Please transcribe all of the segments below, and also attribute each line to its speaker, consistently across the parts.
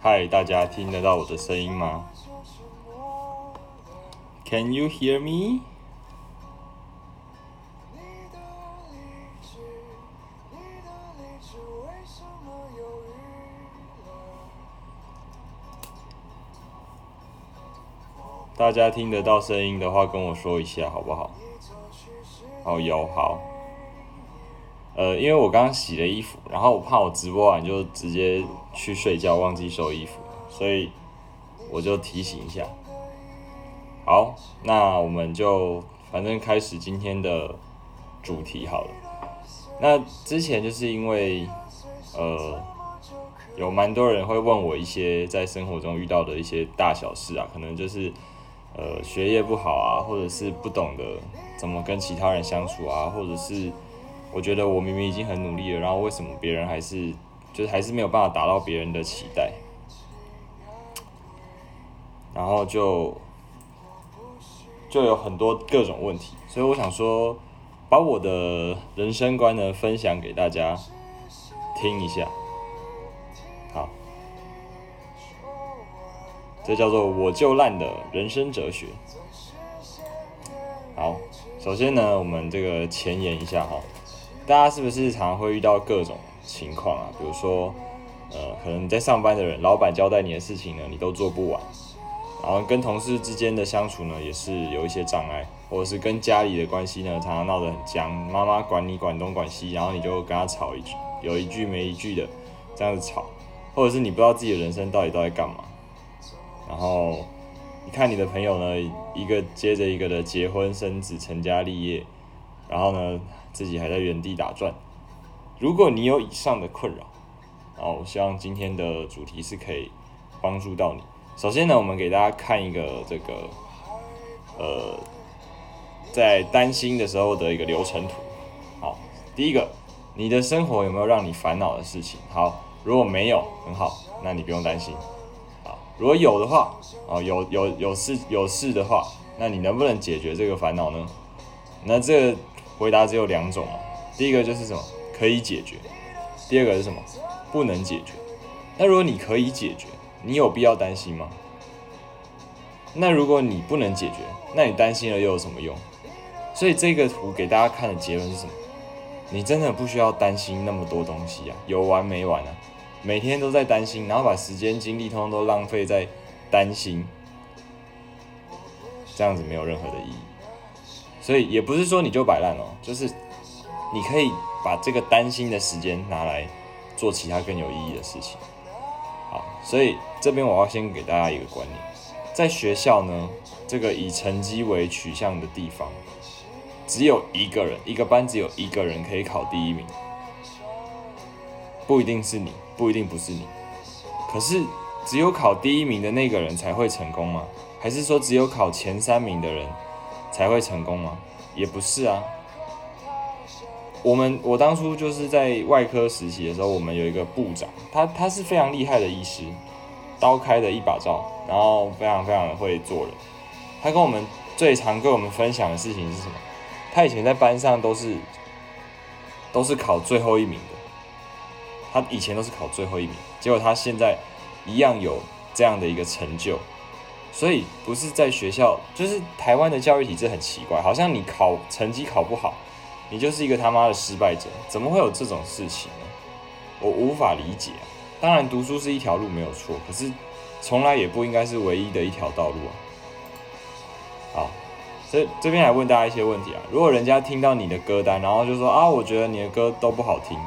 Speaker 1: 嗨，大家听得到我的声音吗？Can you hear me？大家听得到声音的话，跟我说一下好不好？哦，有好。呃，因为我刚刚洗了衣服，然后我怕我直播完就直接去睡觉，忘记收衣服，所以我就提醒一下。好，那我们就反正开始今天的主题好了。那之前就是因为呃，有蛮多人会问我一些在生活中遇到的一些大小事啊，可能就是呃学业不好啊，或者是不懂得怎么跟其他人相处啊，或者是。我觉得我明明已经很努力了，然后为什么别人还是就是还是没有办法达到别人的期待？然后就就有很多各种问题，所以我想说，把我的人生观呢分享给大家听一下。这叫做我就烂的人生哲学。好，首先呢，我们这个前言一下哈。大家是不是常常会遇到各种情况啊？比如说，呃，可能你在上班的人，老板交代你的事情呢，你都做不完；然后跟同事之间的相处呢，也是有一些障碍，或者是跟家里的关系呢，常常闹得很僵，妈妈管你管东管西，然后你就跟他吵一句，有一句没一句的这样子吵，或者是你不知道自己的人生到底都在干嘛，看你的朋友呢，一个接着一个的结婚生子、成家立业，然后呢？自己还在原地打转。如果你有以上的困扰，然后我希望今天的主题是可以帮助到你。首先呢，我们给大家看一个这个呃，在担心的时候的一个流程图。好，第一个，你的生活有没有让你烦恼的事情？好，如果没有，很好，那你不用担心。如果有的话，哦，有有有事有事的话，那你能不能解决这个烦恼呢？那这。回答只有两种啊，第一个就是什么可以解决，第二个是什么不能解决。那如果你可以解决，你有必要担心吗？那如果你不能解决，那你担心了又有什么用？所以这个图给大家看的结论是什么？你真的不需要担心那么多东西啊，有完没完啊？每天都在担心，然后把时间精力通通都浪费在担心，这样子没有任何的意义。所以也不是说你就摆烂哦，就是你可以把这个担心的时间拿来做其他更有意义的事情。好，所以这边我要先给大家一个观念，在学校呢，这个以成绩为取向的地方，只有一个人，一个班只有一个人可以考第一名，不一定是你，不一定不是你，可是只有考第一名的那个人才会成功吗？还是说只有考前三名的人？才会成功吗？也不是啊。我们我当初就是在外科实习的时候，我们有一个部长，他他是非常厉害的医师，刀开的一把照，然后非常非常的会做人。他跟我们最常跟我们分享的事情是什么？他以前在班上都是都是考最后一名的，他以前都是考最后一名，结果他现在一样有这样的一个成就。所以不是在学校，就是台湾的教育体制很奇怪，好像你考成绩考不好，你就是一个他妈的失败者，怎么会有这种事情呢？我无法理解。当然读书是一条路没有错，可是从来也不应该是唯一的一条道路啊。好，所以这边来问大家一些问题啊，如果人家听到你的歌单，然后就说啊，我觉得你的歌都不好听，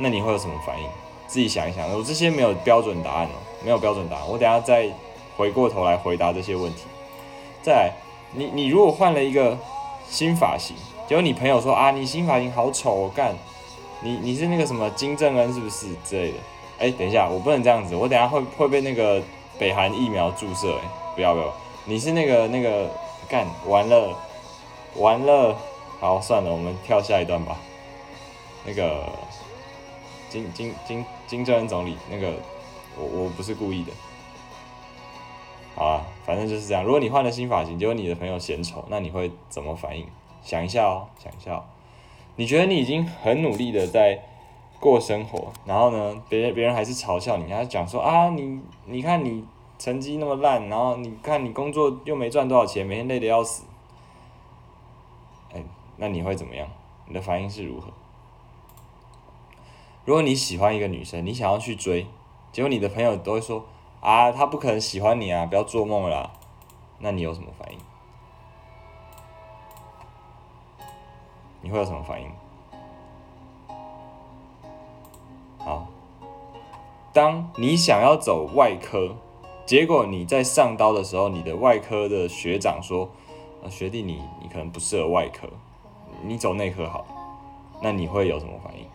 Speaker 1: 那你会有什么反应？自己想一想，我这些没有标准答案哦，没有标准答案，我等下再。回过头来回答这些问题。再来，你你如果换了一个新发型，结果你朋友说啊，你新发型好丑，我干，你你是那个什么金正恩是不是之类的？哎，等一下，我不能这样子，我等下会会被那个北韩疫苗注射，哎，不要不要，你是那个那个干完了完了好，算了，我们跳下一段吧。那个金金金金正恩总理，那个我我不是故意的。好啊，反正就是这样。如果你换了新发型，结果你的朋友嫌丑，那你会怎么反应？想一下哦，想一下哦。你觉得你已经很努力的在过生活，然后呢，别人别人还是嘲笑你，还讲说啊，你你看你成绩那么烂，然后你看你工作又没赚多少钱，每天累得要死。哎，那你会怎么样？你的反应是如何？如果你喜欢一个女生，你想要去追，结果你的朋友都会说。啊，他不可能喜欢你啊！不要做梦了。那你有什么反应？你会有什么反应？好，当你想要走外科，结果你在上刀的时候，你的外科的学长说：“啊，学弟，你你可能不适合外科，你走内科好。”那你会有什么反应？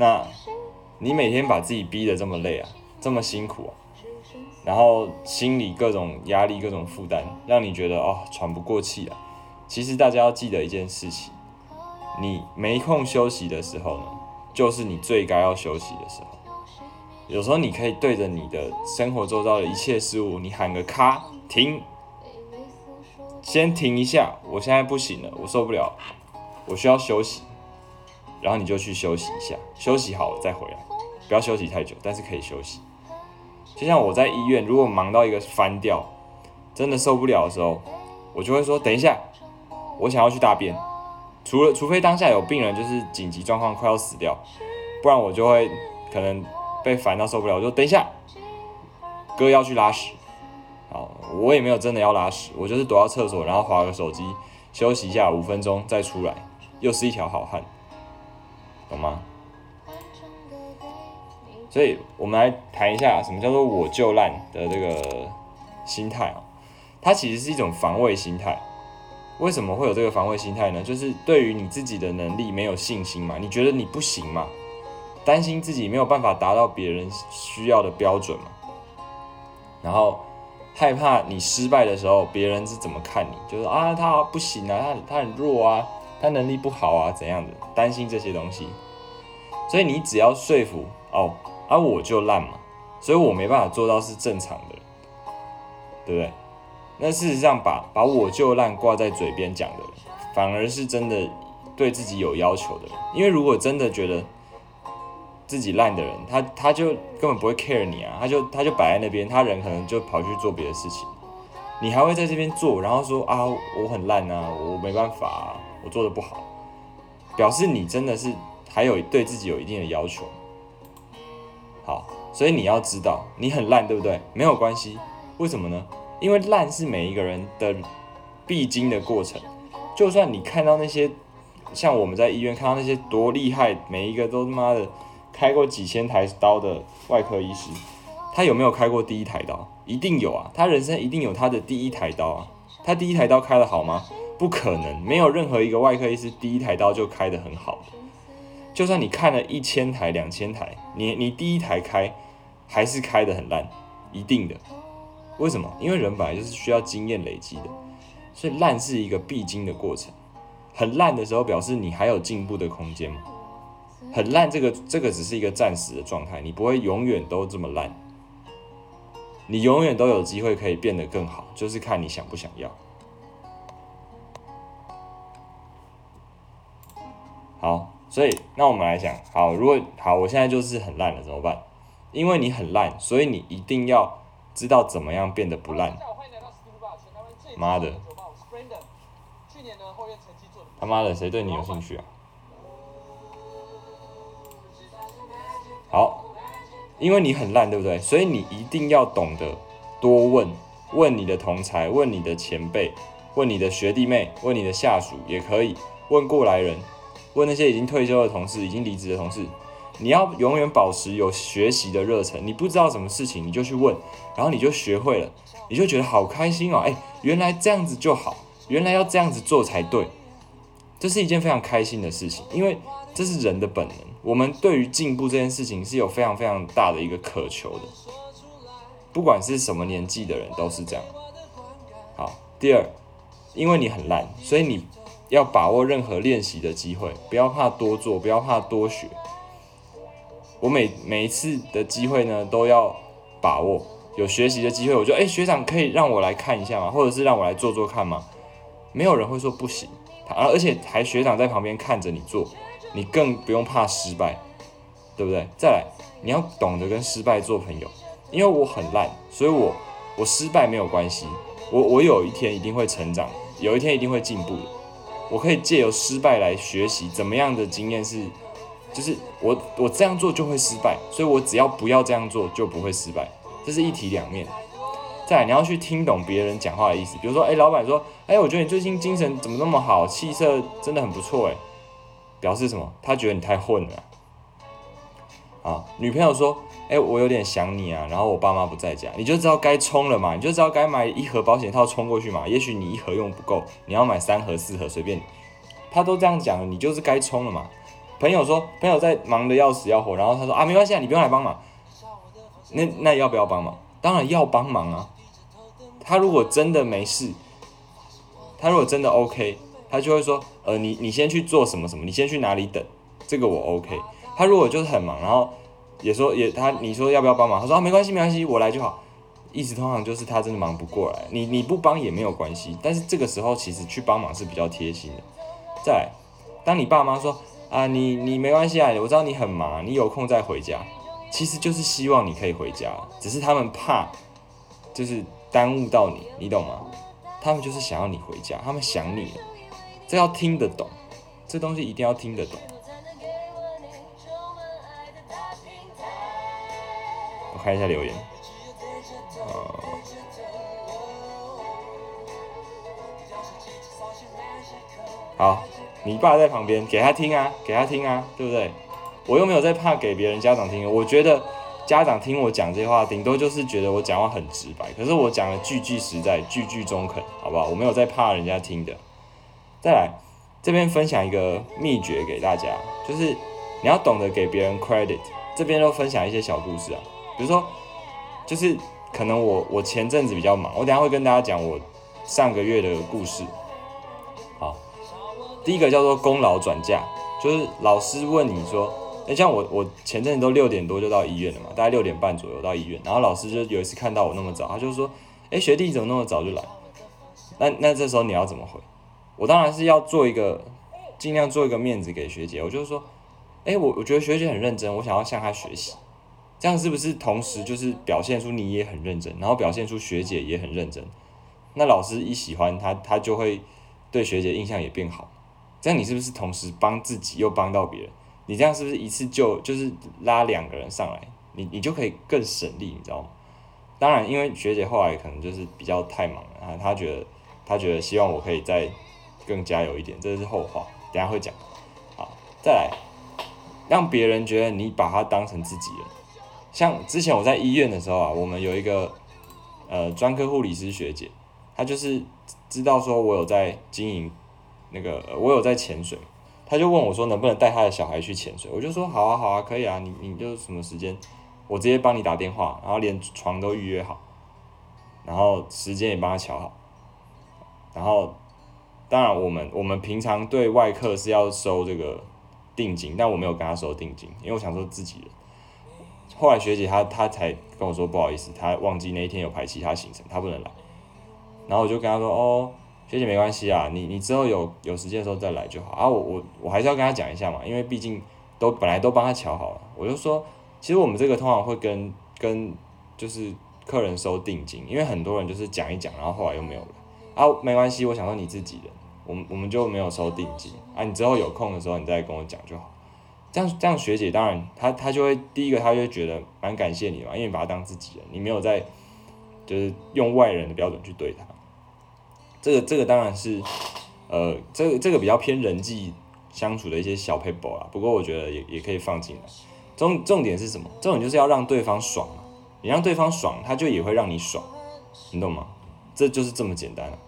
Speaker 1: 那。你每天把自己逼得这么累啊，这么辛苦啊，然后心里各种压力、各种负担，让你觉得哦喘不过气啊。其实大家要记得一件事情，你没空休息的时候呢，就是你最该要休息的时候。有时候你可以对着你的生活周遭的一切事物，你喊个咔停，先停一下，我现在不行了，我受不了，我需要休息。然后你就去休息一下，休息好了再回来，不要休息太久，但是可以休息。就像我在医院，如果忙到一个翻掉，真的受不了的时候，我就会说等一下，我想要去大便。除了除非当下有病人就是紧急状况快要死掉，不然我就会可能被烦到受不了，我就等一下，哥要去拉屎。好，我也没有真的要拉屎，我就是躲到厕所，然后划个手机休息一下五分钟再出来，又是一条好汉。懂吗？所以，我们来谈一下什么叫做“我就烂”的这个心态啊。它其实是一种防卫心态。为什么会有这个防卫心态呢？就是对于你自己的能力没有信心嘛，你觉得你不行嘛，担心自己没有办法达到别人需要的标准嘛，然后害怕你失败的时候别人是怎么看你，就是啊，他不行啊，他他很弱啊。他能力不好啊，怎样的？担心这些东西，所以你只要说服哦，啊我就烂嘛，所以我没办法做到是正常的，对不对？那事实上把把我就烂挂在嘴边讲的人，反而是真的对自己有要求的人。因为如果真的觉得自己烂的人，他他就根本不会 care 你啊，他就他就摆在那边，他人可能就跑去做别的事情，你还会在这边做，然后说啊我很烂啊，我没办法啊。我做的不好，表示你真的是还有对自己有一定的要求。好，所以你要知道你很烂，对不对？没有关系，为什么呢？因为烂是每一个人的必经的过程。就算你看到那些像我们在医院看到那些多厉害，每一个都他妈的开过几千台刀的外科医师，他有没有开过第一台刀？一定有啊，他人生一定有他的第一台刀啊。他第一台刀开的好吗？不可能，没有任何一个外科医师第一台刀就开得很好。就算你看了一千台、两千台，你你第一台开还是开得很烂，一定的。为什么？因为人本来就是需要经验累积的，所以烂是一个必经的过程。很烂的时候，表示你还有进步的空间嘛。很烂，这个这个只是一个暂时的状态，你不会永远都这么烂。你永远都有机会可以变得更好，就是看你想不想要。好，所以那我们来讲，好，如果好，我现在就是很烂了，怎么办？因为你很烂，所以你一定要知道怎么样变得不烂。妈的！他妈的，谁对你有兴趣啊？好，因为你很烂，对不对？所以你一定要懂得多问，问你的同才，问你的前辈，问你的学弟妹，问你的下属也可以，问过来人。问那些已经退休的同事、已经离职的同事，你要永远保持有学习的热忱。你不知道什么事情，你就去问，然后你就学会了，你就觉得好开心哦！哎，原来这样子就好，原来要这样子做才对，这是一件非常开心的事情，因为这是人的本能。我们对于进步这件事情是有非常非常大的一个渴求的，不管是什么年纪的人都是这样。好，第二，因为你很烂，所以你要把握任何练习的机会，不要怕多做，不要怕多学。我每每一次的机会呢，都要把握。有学习的机会，我就哎，学长可以让我来看一下吗？或者是让我来做做看吗？没有人会说不行，而而且还学长在旁边看着你做，你更不用怕失败，对不对？再来，你要懂得跟失败做朋友，因为我很烂，所以我我失败没有关系，我我有一天一定会成长，有一天一定会进步的。我可以借由失败来学习怎么样的经验是，就是我我这样做就会失败，所以我只要不要这样做就不会失败。这是一体两面。再，你要去听懂别人讲话的意思。比如说，哎，老板说，哎，我觉得你最近精神怎么那么好，气色真的很不错，哎，表示什么？他觉得你太混了。啊，女朋友说，哎，我有点想你啊，然后我爸妈不在家，你就知道该冲了嘛，你就知道该买一盒保险套冲过去嘛。也许你一盒用不够，你要买三盒、四盒，随便。他都这样讲了，你就是该冲了嘛。朋友说，朋友在忙的要死要活，然后他说，啊，没关系啊，你不用来帮忙。那那要不要帮忙？当然要帮忙啊！他如果真的没事，他如果真的 OK，他就会说，呃，你你先去做什么什么，你先去哪里等，这个我 OK。他如果就是很忙，然后也说也他你说要不要帮忙？他说啊没关系没关系，我来就好。意思通常就是他真的忙不过来，你你不帮也没有关系。但是这个时候其实去帮忙是比较贴心的。再，当你爸妈说啊你你没关系啊，我知道你很忙，你有空再回家。其实就是希望你可以回家，只是他们怕，就是耽误到你，你懂吗？他们就是想要你回家，他们想你了，这要听得懂，这东西一定要听得懂。看一下留言，好，你爸在旁边，给他听啊，给他听啊，对不对？我又没有在怕给别人家长听，我觉得家长听我讲这些话，顶多就是觉得我讲话很直白，可是我讲的句句实在，句句中肯，好不好？我没有在怕人家听的。再来，这边分享一个秘诀给大家，就是你要懂得给别人 credit。这边都分享一些小故事啊，比如说，就是可能我我前阵子比较忙，我等下会跟大家讲我上个月的故事。好，第一个叫做功劳转嫁，就是老师问你说。哎，像我，我前阵子都六点多就到医院了嘛，大概六点半左右到医院，然后老师就有一次看到我那么早，他就说：“哎，学弟怎么那么早就来？”那那这时候你要怎么回？我当然是要做一个尽量做一个面子给学姐，我就是说：“哎，我我觉得学姐很认真，我想要向她学习。”这样是不是同时就是表现出你也很认真，然后表现出学姐也很认真？那老师一喜欢他，他就会对学姐印象也变好。这样你是不是同时帮自己又帮到别人？你这样是不是一次就就是拉两个人上来，你你就可以更省力，你知道吗？当然，因为学姐后来可能就是比较太忙了啊，她觉得她觉得希望我可以再更加有一点，这是后话，等下会讲。好，再来，让别人觉得你把他当成自己人。像之前我在医院的时候啊，我们有一个呃专科护理师学姐，她就是知道说我有在经营那个，我有在潜水。她就问我说能不能带她的小孩去潜水，我就说好啊好啊可以啊，你你就什么时间，我直接帮你打电话，然后连床都预约好，然后时间也帮他瞧好，然后当然我们我们平常对外客是要收这个定金，但我没有跟他收定金，因为我想说自己人。后来学姐她她才跟我说不好意思，她忘记那一天有排其他行程，她不能来，然后我就跟她说哦。学姐没关系啊，你你之后有有时间的时候再来就好啊。我我我还是要跟她讲一下嘛，因为毕竟都本来都帮她瞧好了。我就说，其实我们这个通常会跟跟就是客人收定金，因为很多人就是讲一讲，然后后来又没有了啊。没关系，我想说你自己的，我们我们就没有收定金啊。你之后有空的时候你再跟我讲就好。这样这样学姐当然她她就会第一个她就觉得蛮感谢你嘛，因为你把她当自己人，你没有在就是用外人的标准去对她。这个这个当然是，呃，这个这个比较偏人际相处的一些小 paper 啦。不过我觉得也也可以放进来。重重点是什么？重点就是要让对方爽嘛。你让对方爽，他就也会让你爽，你懂吗？这就是这么简单了。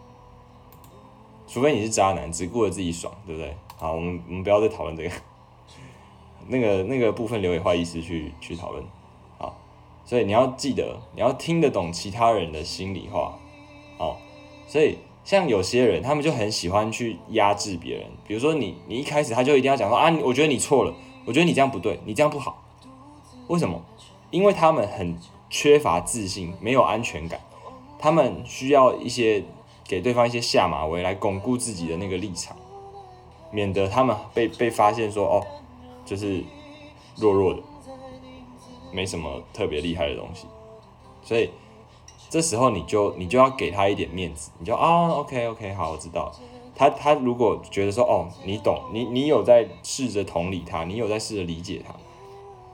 Speaker 1: 除非你是渣男，只顾着自己爽，对不对？好，我们我们不要再讨论这个，那个那个部分留给坏意思去去讨论。好，所以你要记得，你要听得懂其他人的心里话。好，所以。像有些人，他们就很喜欢去压制别人。比如说你，你一开始他就一定要讲说啊，我觉得你错了，我觉得你这样不对，你这样不好。为什么？因为他们很缺乏自信，没有安全感，他们需要一些给对方一些下马威来巩固自己的那个立场，免得他们被被发现说哦，就是弱弱的，没什么特别厉害的东西，所以。这时候你就你就要给他一点面子，你就啊，OK OK，好，我知道。他他如果觉得说哦，你懂，你你有在试着同理他，你有在试着理解他，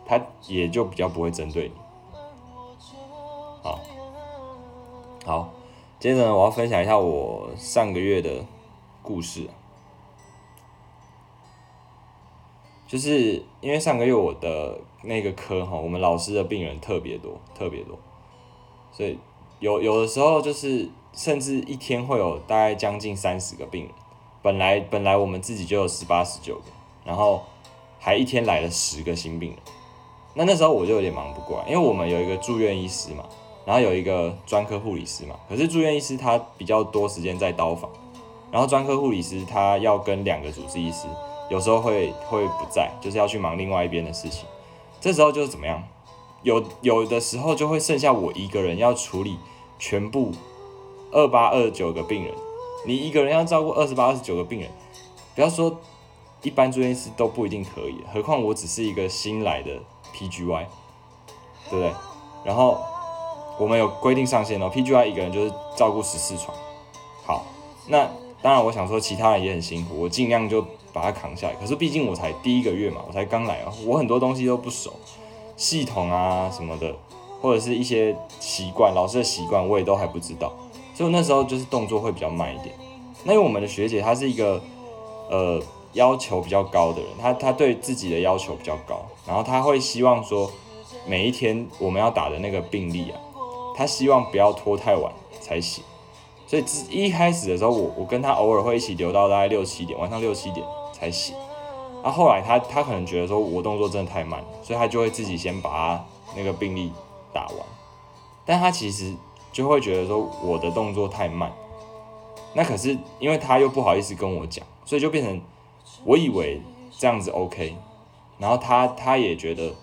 Speaker 1: 他也就比较不会针对你。好，好，接着呢，我要分享一下我上个月的故事，就是因为上个月我的那个科哈，我们老师的病人特别多，特别多，所以。有有的时候就是，甚至一天会有大概将近三十个病人，本来本来我们自己就有十八十九个，然后还一天来了十个新病人，那那时候我就有点忙不过来，因为我们有一个住院医师嘛，然后有一个专科护理师嘛，可是住院医师他比较多时间在刀房，然后专科护理师他要跟两个主治医师，有时候会会不在，就是要去忙另外一边的事情，这时候就是怎么样？有有的时候就会剩下我一个人要处理全部二八二九个病人，你一个人要照顾二十八二十九个病人，不要说一般住院医师都不一定可以，何况我只是一个新来的 PGY，对不对？然后我们有规定上限哦，PGY 一个人就是照顾十四床。好，那当然我想说其他人也很辛苦，我尽量就把它扛下来。可是毕竟我才第一个月嘛，我才刚来啊，我很多东西都不熟。系统啊什么的，或者是一些习惯，老师的习惯我也都还不知道，所以那时候就是动作会比较慢一点。那因为我们的学姐她是一个呃要求比较高的人，她她对自己的要求比较高，然后她会希望说每一天我们要打的那个病例啊，她希望不要拖太晚才行。所以一开始的时候，我我跟她偶尔会一起留到大概六七点，晚上六七点才醒。那后来他他可能觉得说我动作真的太慢，所以他就会自己先把他那个病例打完，但他其实就会觉得说我的动作太慢，那可是因为他又不好意思跟我讲，所以就变成我以为这样子 OK，然后他他也觉得，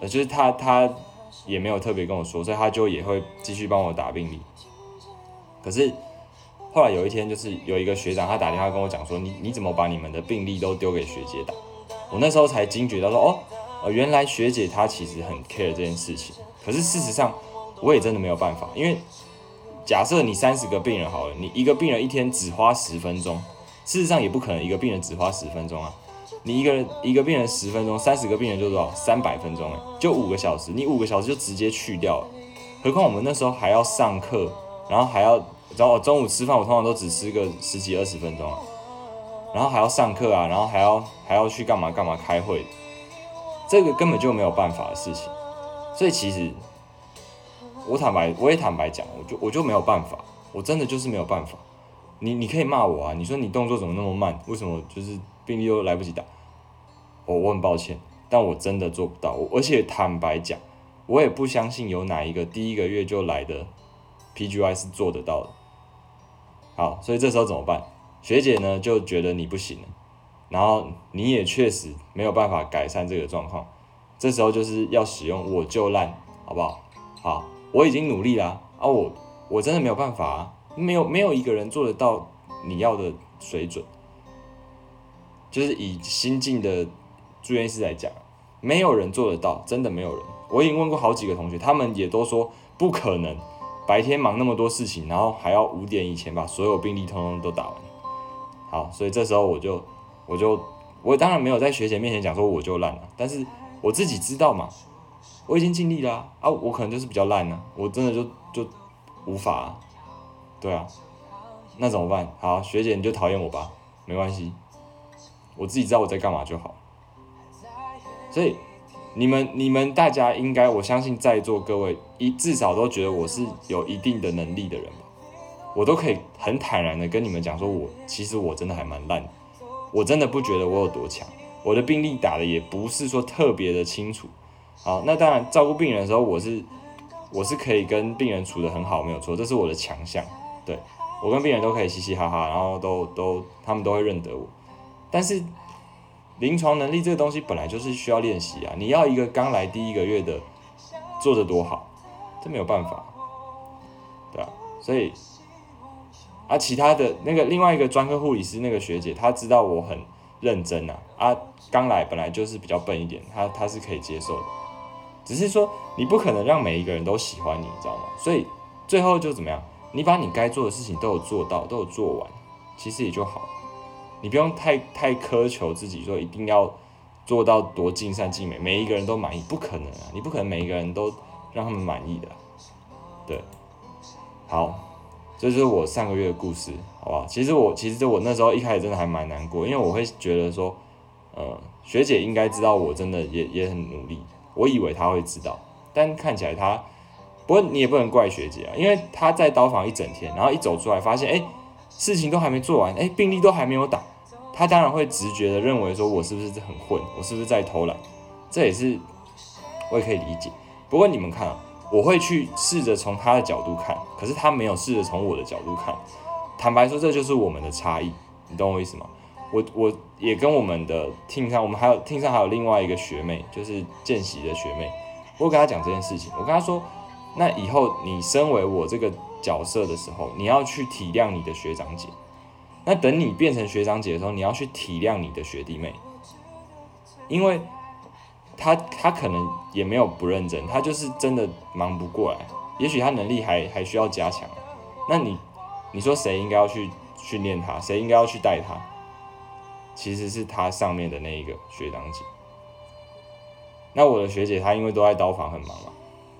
Speaker 1: 呃就是他他也没有特别跟我说，所以他就也会继续帮我打病例，可是。后来有一天，就是有一个学长，他打电话跟我讲说：“你你怎么把你们的病例都丢给学姐打？”我那时候才惊觉到说：“哦，呃，原来学姐她其实很 care 这件事情。可是事实上，我也真的没有办法，因为假设你三十个病人好了，你一个病人一天只花十分钟，事实上也不可能一个病人只花十分钟啊。你一个人一个病人十分钟，三十个病人就多少？三百分钟哎，就五个小时，你五个小时就直接去掉了。何况我们那时候还要上课，然后还要。”然后中午吃饭，我通常都只吃个十几二十分钟啊，然后还要上课啊，然后还要还要去干嘛干嘛开会，这个根本就没有办法的事情。所以其实我坦白，我也坦白讲，我就我就没有办法，我真的就是没有办法。你你可以骂我啊，你说你动作怎么那么慢？为什么就是病例又来不及打？我我很抱歉，但我真的做不到。而且坦白讲，我也不相信有哪一个第一个月就来的 PGY 是做得到的。好，所以这时候怎么办？学姐呢就觉得你不行了，然后你也确实没有办法改善这个状况，这时候就是要使用我就烂，好不好？好，我已经努力了啊，我我真的没有办法啊，没有没有一个人做得到你要的水准，就是以新进的住院医师来讲，没有人做得到，真的没有人。我已经问过好几个同学，他们也都说不可能。白天忙那么多事情，然后还要五点以前把所有病例通通都打完。好，所以这时候我就，我就，我当然没有在学姐面前讲说我就烂了，但是我自己知道嘛，我已经尽力了啊，我可能就是比较烂呢，我真的就就无法，对啊，那怎么办？好，学姐你就讨厌我吧，没关系，我自己知道我在干嘛就好。所以。你们、你们大家应该，我相信在座各位一至少都觉得我是有一定的能力的人吧，我都可以很坦然的跟你们讲说，我其实我真的还蛮烂的，我真的不觉得我有多强，我的病历打的也不是说特别的清楚。好，那当然照顾病人的时候，我是我是可以跟病人处的很好，没有错，这是我的强项。对，我跟病人都可以嘻嘻哈哈，然后都都他们都会认得我。但是临床能力这个东西本来就是需要练习啊！你要一个刚来第一个月的做的多好，这没有办法，对吧？所以啊，其他的那个另外一个专科护理师那个学姐，她知道我很认真啊，啊，刚来本来就是比较笨一点，她她是可以接受的。只是说，你不可能让每一个人都喜欢你，你知道吗？所以最后就怎么样？你把你该做的事情都有做到，都有做完，其实也就好。你不用太太苛求自己，说一定要做到多尽善尽美，每一个人都满意，不可能啊！你不可能每一个人都让他们满意的。对，好，这就是我上个月的故事，好不好？其实我其实我那时候一开始真的还蛮难过，因为我会觉得说，呃，学姐应该知道我真的也也很努力。我以为他会知道，但看起来他，不过你也不能怪学姐啊，因为他在刀房一整天，然后一走出来发现，哎，事情都还没做完，哎，病例都还没有打，他当然会直觉的认为说，我是不是很混，我是不是在偷懒？这也是我也可以理解。不过你们看，我会去试着从他的角度看，可是他没有试着从我的角度看。坦白说，这就是我们的差异，你懂我意思吗？我我也跟我们的听上，我们还有听上还有另外一个学妹，就是见习的学妹。我跟她讲这件事情，我跟她说，那以后你身为我这个角色的时候，你要去体谅你的学长姐。那等你变成学长姐的时候，你要去体谅你的学弟妹，因为他他可能也没有不认真，他就是真的忙不过来，也许他能力还还需要加强。那你你说谁应该要去训练他，谁应该要去带他？其实是他上面的那一个学长姐，那我的学姐她因为都在刀房很忙嘛，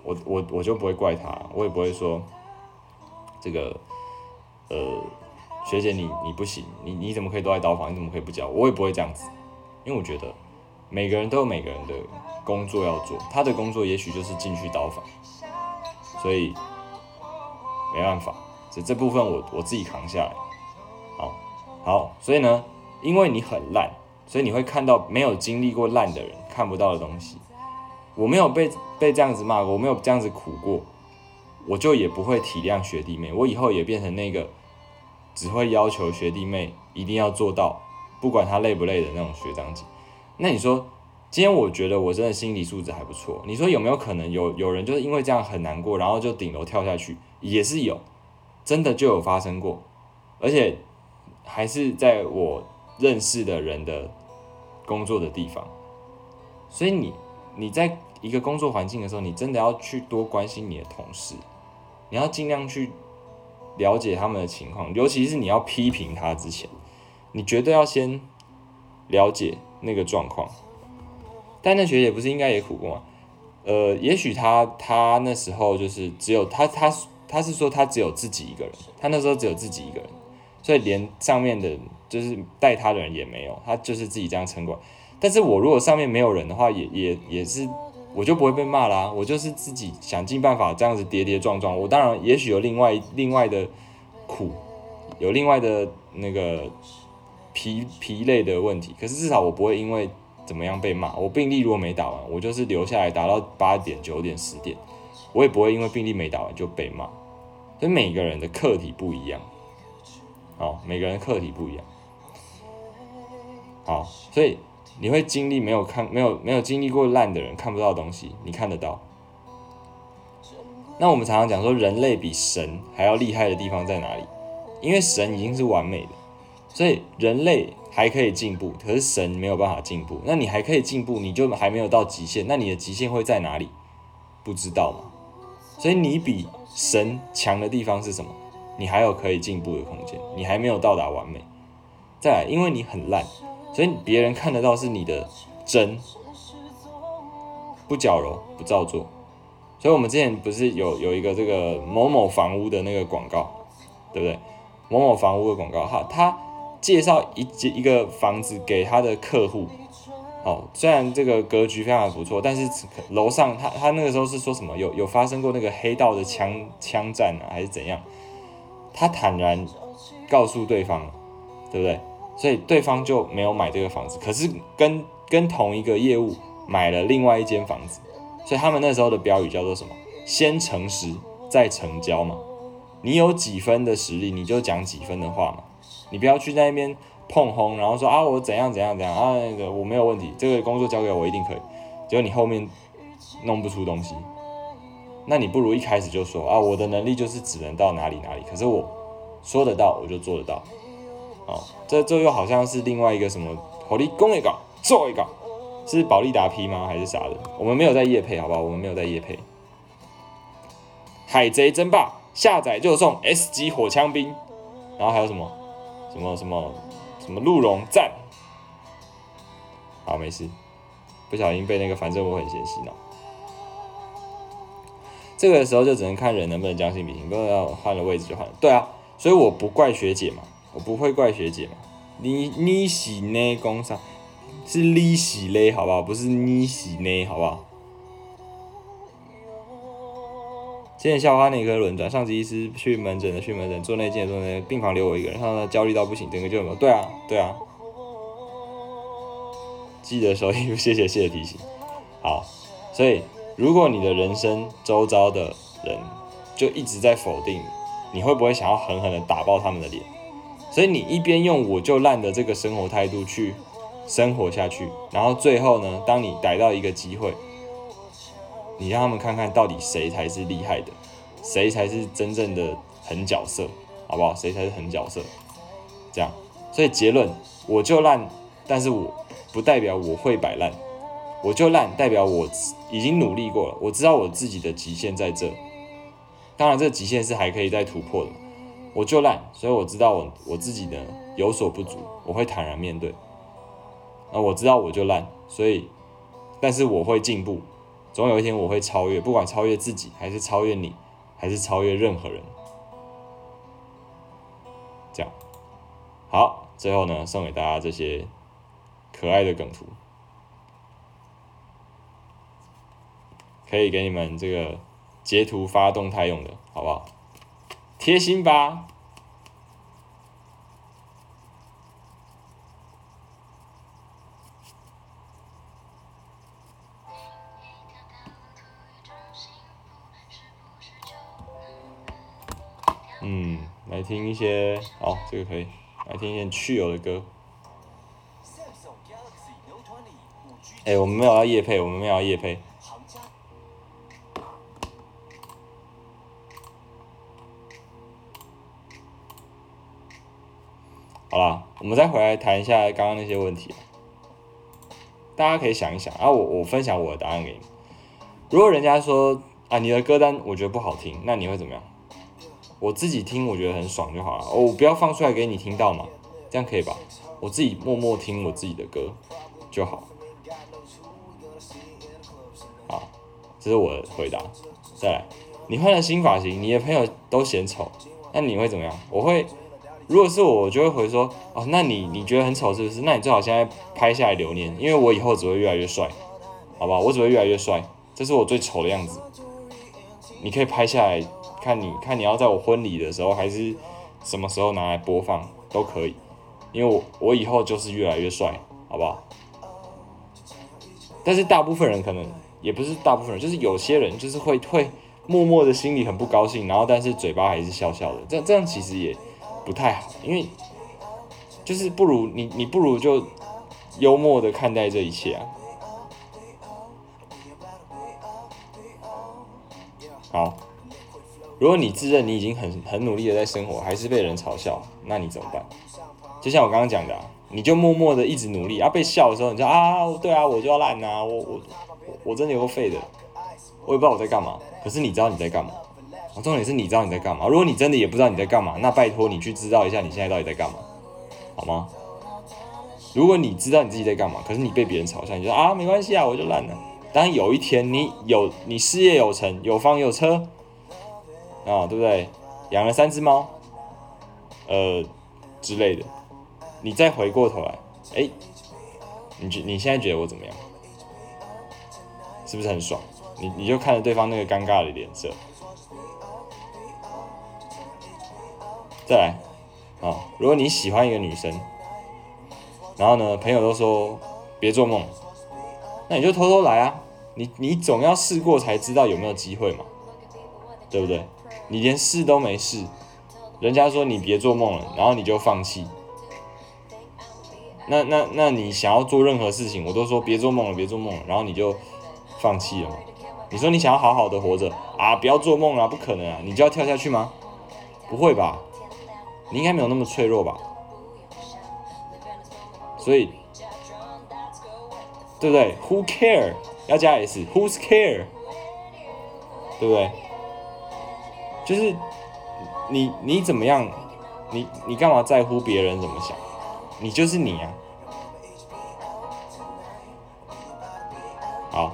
Speaker 1: 我我我就不会怪她，我也不会说这个呃学姐你你不行，你你怎么可以都在刀房，你怎么可以不教？我也不会这样子，因为我觉得每个人都有每个人的工作要做，他的工作也许就是进去刀房，所以没办法，这这部分我我自己扛下来，好，好，所以呢。因为你很烂，所以你会看到没有经历过烂的人看不到的东西。我没有被被这样子骂过，我没有这样子苦过，我就也不会体谅学弟妹。我以后也变成那个只会要求学弟妹一定要做到，不管他累不累的那种学长姐。那你说，今天我觉得我真的心理素质还不错。你说有没有可能有有人就是因为这样很难过，然后就顶楼跳下去？也是有，真的就有发生过，而且还是在我。认识的人的工作的地方，所以你你在一个工作环境的时候，你真的要去多关心你的同事，你要尽量去了解他们的情况，尤其是你要批评他之前，你绝对要先了解那个状况。但那学姐不是应该也苦过吗？呃，也许他他那时候就是只有他他他是说他只有自己一个人，他那时候只有自己一个人，所以连上面的。就是带他的人也没有，他就是自己这样撑过。但是我如果上面没有人的话，也也也是，我就不会被骂啦。我就是自己想尽办法这样子跌跌撞撞。我当然也许有另外另外的苦，有另外的那个疲疲累的问题。可是至少我不会因为怎么样被骂。我病例如果没打完，我就是留下来打到八点九点十点，我也不会因为病例没打完就被骂。所以每个人的课题不一样，哦，每个人课题不一样。好，所以你会经历没有看没有没有经历过烂的人看不到的东西，你看得到。那我们常常讲说，人类比神还要厉害的地方在哪里？因为神已经是完美的，所以人类还可以进步，可是神没有办法进步。那你还可以进步，你就还没有到极限。那你的极限会在哪里？不知道嘛？所以你比神强的地方是什么？你还有可以进步的空间，你还没有到达完美。再来，因为你很烂。所以别人看得到是你的真，不矫揉不造作。所以我们之前不是有有一个这个某某房屋的那个广告，对不对？某某房屋的广告哈，他介绍一一个房子给他的客户。哦，虽然这个格局非常不错，但是楼上他他那个时候是说什么？有有发生过那个黑道的枪枪战啊，还是怎样？他坦然告诉对方，对不对？所以对方就没有买这个房子，可是跟跟同一个业务买了另外一间房子，所以他们那时候的标语叫做什么？先诚实再成交嘛，你有几分的实力，你就讲几分的话嘛。你不要去在那边碰轰，然后说啊我怎样怎样怎样啊那个我没有问题，这个工作交给我一定可以。结果你后面弄不出东西，那你不如一开始就说啊我的能力就是只能到哪里哪里，可是我说得到我就做得到。哦，这这又好像是另外一个什么火力攻一个做一个，是保利达 P 吗还是啥的？我们没有在夜配，好不好？我们没有在夜配。海贼争霸下载就送 S 级火枪兵，然后还有什么什么什么什么鹿茸赞，好没事，不小心被那个反正我很闲洗脑。这个时候就只能看人能不能将心比心，不要换了位置就换了。对啊，所以我不怪学姐嘛，我不会怪学姐嘛。你你洗呢？工伤是你洗嘞，好不好？不是你洗呢，好不好？现在校花那颗轮转，上级医师去门诊的去门诊，做内镜做内病房留我一个人，然后呢焦虑到不行，整个就有没有？对啊，对啊。记得收衣服，谢谢谢谢提醒。好，所以如果你的人生周遭的人就一直在否定，你会不会想要狠狠的打爆他们的脸？所以你一边用我就烂的这个生活态度去生活下去，然后最后呢，当你逮到一个机会。你让他们看看到底谁才是厉害的，谁才是真正的狠角色，好不好？谁才是狠角色？这样，所以结论，我就烂，但是我不代表我会摆烂，我就烂代表我已经努力过了，我知道我自己的极限在这，当然这极限是还可以再突破的，我就烂，所以我知道我我自己的有所不足，我会坦然面对，那我知道我就烂，所以，但是我会进步。总有一天我会超越，不管超越自己，还是超越你，还是超越任何人。这样，好，最后呢，送给大家这些可爱的梗图，可以给你们这个截图发动态用的，好不好？贴心吧。听一些，好，这个可以，来听一些去油的歌。哎，我们没有要夜配，我们没有要夜配。好了，我们再回来谈一下刚刚那些问题。大家可以想一想，啊，我我分享我的答案给你。如果人家说啊，你的歌单我觉得不好听，那你会怎么样？我自己听，我觉得很爽就好了。哦，不要放出来给你听到嘛，这样可以吧？我自己默默听我自己的歌就好。好，这是我的回答。再来，你换了新发型，你的朋友都嫌丑，那你会怎么样？我会，如果是我，我就会回说，哦，那你你觉得很丑是不是？那你最好现在拍下来留念，因为我以后只会越来越帅，好吧？我只会越来越帅，这是我最丑的样子，你可以拍下来。看你看你要在我婚礼的时候还是什么时候拿来播放都可以，因为我我以后就是越来越帅，好不好？但是大部分人可能也不是大部分人，就是有些人就是会会默默的心里很不高兴，然后但是嘴巴还是笑笑的，这这样其实也不太好，因为就是不如你你不如就幽默的看待这一切啊。好。如果你自认你已经很很努力的在生活，还是被人嘲笑，那你怎么办？就像我刚刚讲的，你就默默的一直努力，啊，被笑的时候，你就啊，对啊，我就要烂呐，我我我真的有个废的，我也不知道我在干嘛。可是你知道你在干嘛？重点是你知道你在干嘛。如果你真的也不知道你在干嘛，那拜托你去知道一下你现在到底在干嘛，好吗？如果你知道你自己在干嘛，可是你被别人嘲笑，你说啊，没关系啊，我就烂了。当有一天你有你事业有成，有房有车。啊，对不对？养了三只猫，呃之类的，你再回过头来，哎，你觉你现在觉得我怎么样？是不是很爽？你你就看着对方那个尴尬的脸色。再来，啊，如果你喜欢一个女生，然后呢，朋友都说别做梦，那你就偷偷来啊，你你总要试过才知道有没有机会嘛，对不对？你连试都没试，人家说你别做梦了，然后你就放弃。那那那你想要做任何事情，我都说别做梦了，别做梦了，然后你就放弃了嘛？你说你想要好好的活着啊，不要做梦了，不可能啊，你就要跳下去吗？不会吧？你应该没有那么脆弱吧？所以，对不对？Who care？要加 s，Who's care？对不对？就是你你怎么样？你你干嘛在乎别人怎么想？你就是你啊！好，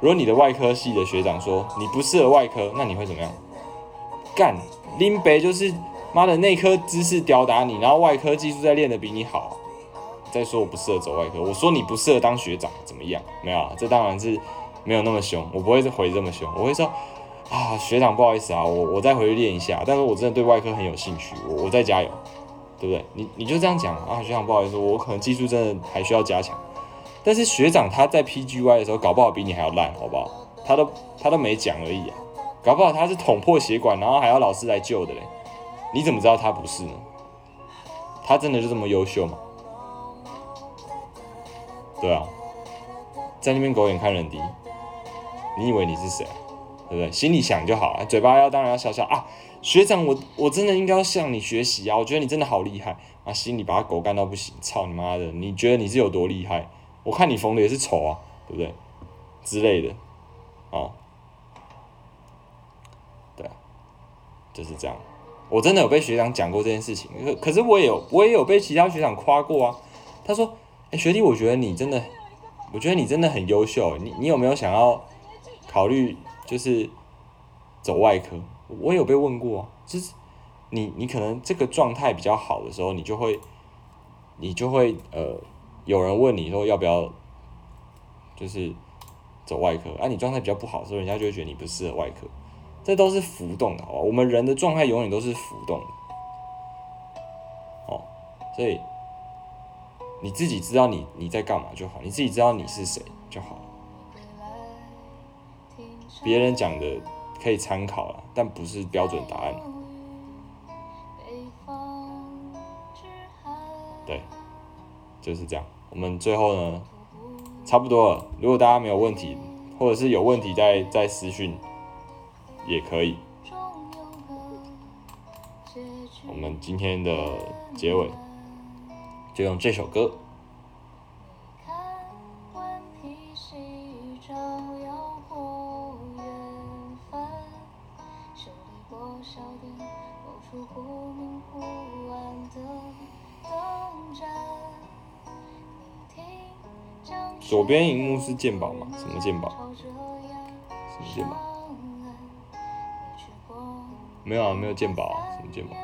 Speaker 1: 如果你的外科系的学长说你不适合外科，那你会怎么样？干，林北就是妈的内科知识吊打你，然后外科技术再练的比你好。再说我不适合走外科，我说你不适合当学长，怎么样？没有啊，这当然是没有那么凶，我不会回这么凶，我会说啊学长不好意思啊，我我再回去练一下，但是我真的对外科很有兴趣，我我再加油。对不对？你你就这样讲啊，学长不好意思，我可能技术真的还需要加强。但是学长他在 PGY 的时候搞不好比你还要烂，好不好？他都他都没讲而已啊，搞不好他是捅破血管，然后还要老师来救的嘞。你怎么知道他不是呢？他真的就这么优秀吗？对啊，在那边狗眼看人低，你以为你是谁？对不对？心里想就好了，嘴巴要当然要笑笑啊。学长，我我真的应该要向你学习啊！我觉得你真的好厉害啊！心里把他狗干到不行，操你妈的！你觉得你是有多厉害？我看你缝的也是丑啊，对不对？之类的，哦，对，就是这样。我真的有被学长讲过这件事情，可可是我也有我也有被其他学长夸过啊。他说：“哎，学弟，我觉得你真的，我觉得你真的很优秀。你你有没有想要考虑就是走外科？”我有被问过，就是你你可能这个状态比较好的时候，你就会你就会呃，有人问你说要不要就是走外科，啊，你状态比较不好的时候，人家就会觉得你不适合外科，这都是浮动的，好吧？我们人的状态永远都是浮动的，哦，所以你自己知道你你在干嘛就好，你自己知道你是谁就好，别人讲的。可以参考了，但不是标准答案。对，就是这样。我们最后呢，差不多了。如果大家没有问题，或者是有问题再再私讯也可以。我们今天的结尾就用这首歌。左边荧幕是鉴宝吗？什么鉴宝？什么鉴宝？没有啊，没有鉴宝啊，什么鉴宝？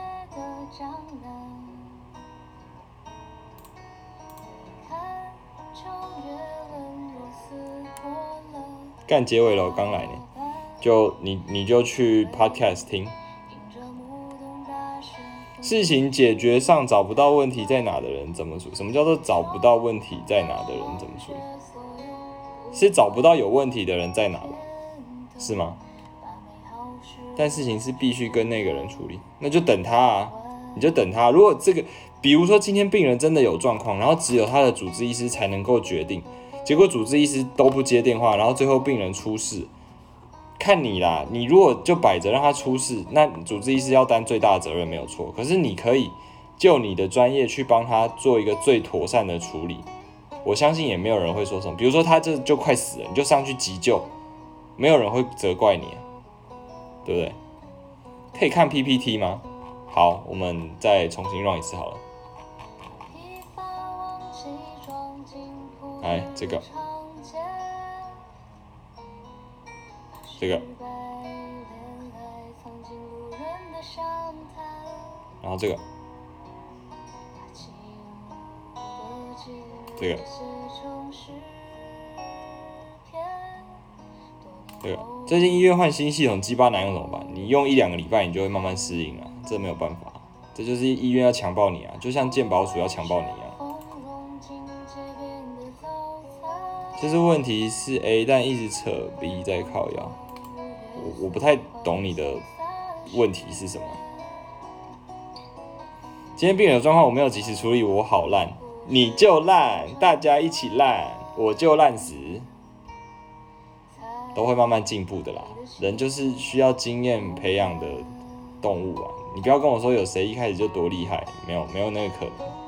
Speaker 1: 干结尾了，我刚来呢，就你你就去 podcast 听。事情解决上找不到问题在哪的人怎么处？什么叫做找不到问题在哪的人怎么处理？是找不到有问题的人在哪吧？是吗？但事情是必须跟那个人处理，那就等他啊，你就等他。如果这个，比如说今天病人真的有状况，然后只有他的主治医师才能够决定，结果主治医师都不接电话，然后最后病人出事。看你啦，你如果就摆着让他出事，那主治医师要担最大的责任没有错。可是你可以就你的专业去帮他做一个最妥善的处理，我相信也没有人会说什么。比如说他这就快死了，你就上去急救，没有人会责怪你，对不对？可以看 PPT 吗？好，我们再重新 run 一次好了。哎，这个。这个，然后这个，这个，这个，最近医院换新系统，鸡巴难用怎么办？你用一两个礼拜，你就会慢慢适应了，这没有办法，这就是医院要强暴你啊，就像鉴宝署要强暴你一样。就是问题是 A，但一直扯 B 在靠腰。我我不太懂你的问题是什么。今天病人的状况我没有及时处理，我好烂，你就烂，大家一起烂，我就烂死，都会慢慢进步的啦。人就是需要经验培养的动物啊！你不要跟我说有谁一开始就多厉害，没有没有那个可能。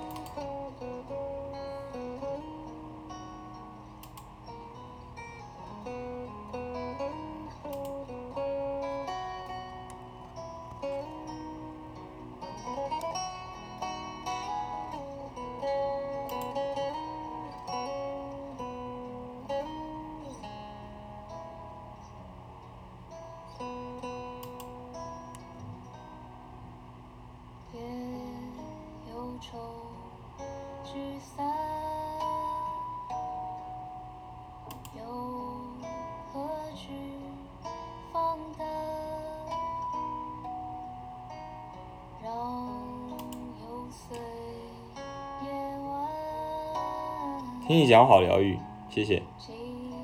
Speaker 1: 听你讲好疗愈，谢谢。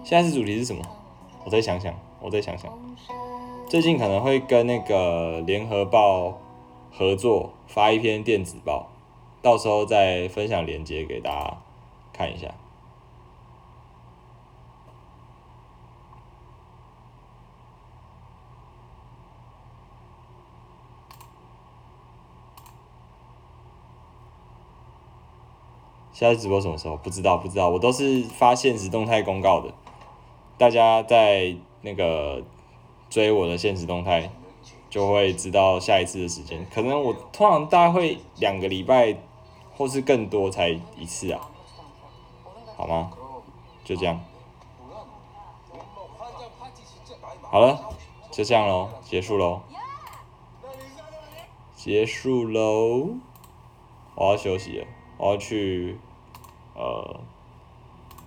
Speaker 1: 下次主题是什么？我再想想，我再想想。最近可能会跟那个联合报合作发一篇电子报，到时候再分享链接给大家看一下。下次直播什么时候？不知道，不知道。我都是发现实动态公告的，大家在那个追我的现实动态，就会知道下一次的时间。可能我通常大概会两个礼拜，或是更多才一次啊，好吗？就这样。好了，就这样喽，结束喽，结束喽，我要休息了，我要去。呃，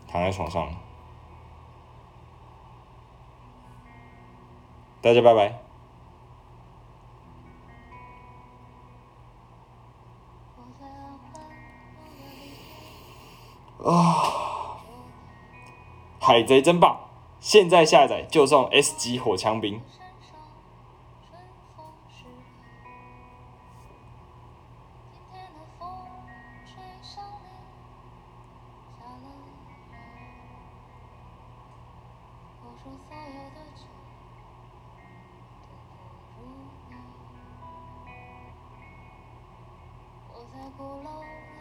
Speaker 1: 躺在床上，大家拜拜。啊，海贼真棒！现在下载就送 S 级火枪兵。